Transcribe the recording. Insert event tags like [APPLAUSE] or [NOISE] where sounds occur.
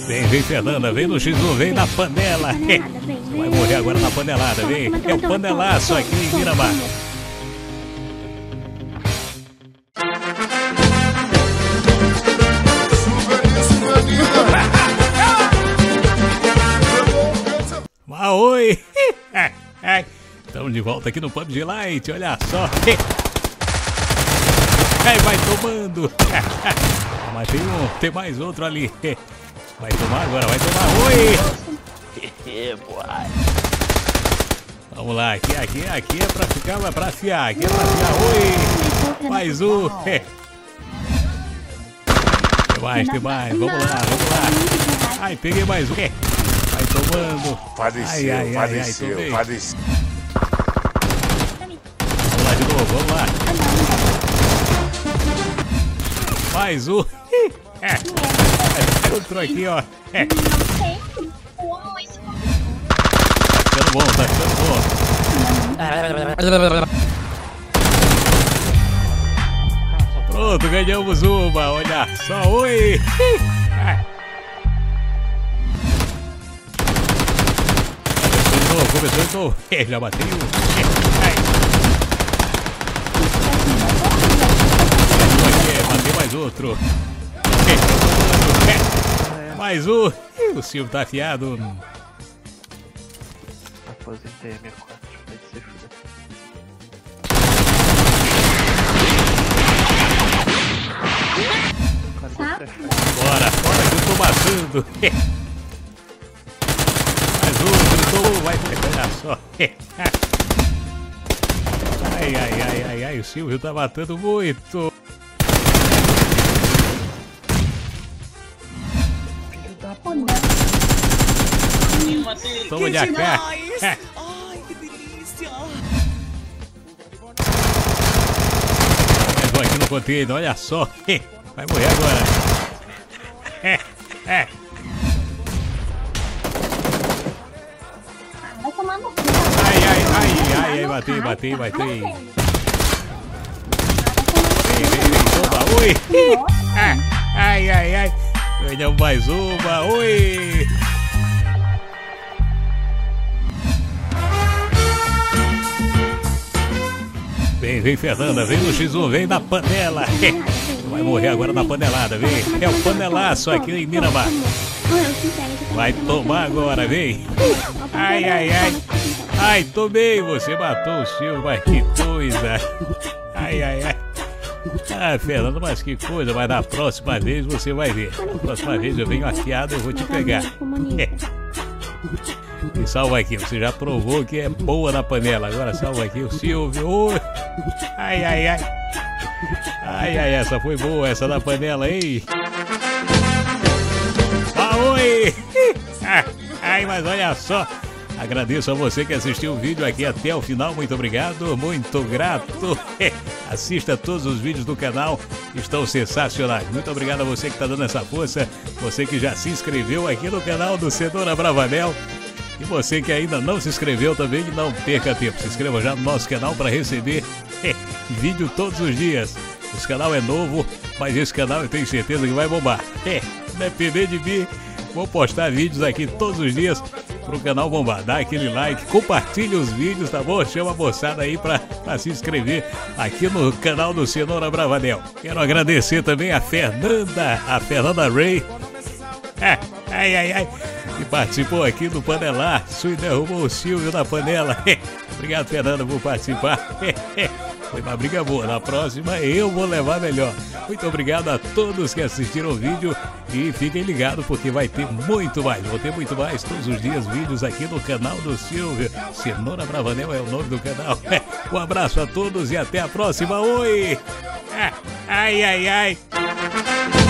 Vem, vem, Fernanda, vem no X1, vem na panela. [LAUGHS] Vai morrer agora na panelada, vem. É o panelaço aqui em Miramar. Ah, oi! [LAUGHS] Estamos de volta aqui no PUBG Light, olha só! [LAUGHS] Aí vai tomando! Mas tem um, tem mais outro ali! Vai tomar agora, vai tomar! Oi! [LAUGHS] Vamos lá, aqui, aqui, aqui é pra ficar, é pra afiar, aqui é pra afiar! Oi! Mais um! [LAUGHS] Tem mais, tem mais, vamos lá, vamos lá! Ai, peguei mais um! [LAUGHS] Vai tomando! Padeceu, Ai, ai, ai, ai. Vamos lá de novo, vamos lá. Mais um. É, outro aqui, ó. É, tá ficando bom, tá ficando bom. Pronto, ganhamos uma, olha só, oi. É. Começou começou. É, já bateu. É, bateu mais outro. Mais um. O Silvio tá afiado. Aposentei a minha 4, vai se fuder. Cara, vou fechar. Bora, bora que eu tô matando. Mais um, gritou, vai olha só. Ai, ai, ai, ai, ai, o Silvio tá matando muito. Toma de AK. Ai, que delícia! Um aqui no container, olha só. [LAUGHS] Vai morrer agora. [LAUGHS] É, é. Vai tomar no cu. Ai, ai, ai, ai, ai, batei, batei, batei. Vem, vem, vem, toma, oi. Ah, [LAUGHS] Ai, ai, ai. Ganhamos mais uma, oi. Vem, vem, Fernanda, vem no X1, vem na panela. [LAUGHS] Vai morrer agora na panelada, vem. É o panelaço aqui em Miramar. Vai tomar agora, vem. Ai, ai, ai. Ai, tomei, você matou o Silvio, mas que coisa. Ai, ai, ai. Ah, [LAUGHS] Fernando, mas que coisa, mas na próxima vez você vai ver. Na próxima vez eu venho afiado, eu vou te pegar. [LAUGHS] E salva aqui, você já provou que é boa na panela. Agora salva aqui o Silvio. Ai, ai, ai. Ai, ai, essa foi boa, essa da panela, hein? Ah, oi! [LAUGHS] Ai, mas olha só. Agradeço a você que assistiu o vídeo aqui até o final. Muito obrigado, muito grato. [LAUGHS] Assista todos os vídeos do canal, estão sensacionais. Muito obrigado a você que está dando essa força, você que já se inscreveu aqui no canal do Cenoura Bravanel. E você que ainda não se inscreveu também, não perca tempo. Se inscreva já no nosso canal para receber [LAUGHS] vídeo todos os dias. Esse canal é novo, mas esse canal eu tenho certeza que vai bombar. [LAUGHS] É, depender de mim, vou postar vídeos aqui todos os dias pro canal bombar. Dá aquele like, compartilha os vídeos, tá bom? Chama a moçada aí pra, pra se inscrever aqui no canal do Cenoura Bravanel. Quero agradecer também a Fernanda, a Fernanda Ray. É, ai, ai, ai. Que participou aqui do Panelaço e derrubou o Silvio na panela. [LAUGHS] Obrigado, Fernanda, por participar. [LAUGHS] Foi uma briga boa. Na próxima eu vou levar melhor. Muito obrigado a todos que assistiram o vídeo e fiquem ligados porque vai ter muito mais. Vou ter muito mais todos os dias vídeos aqui no canal do Silvio. Cenoura Bravanel é o nome do canal. [LAUGHS] Um abraço a todos e até a próxima. Oi! [LAUGHS] Ai, ai, ai.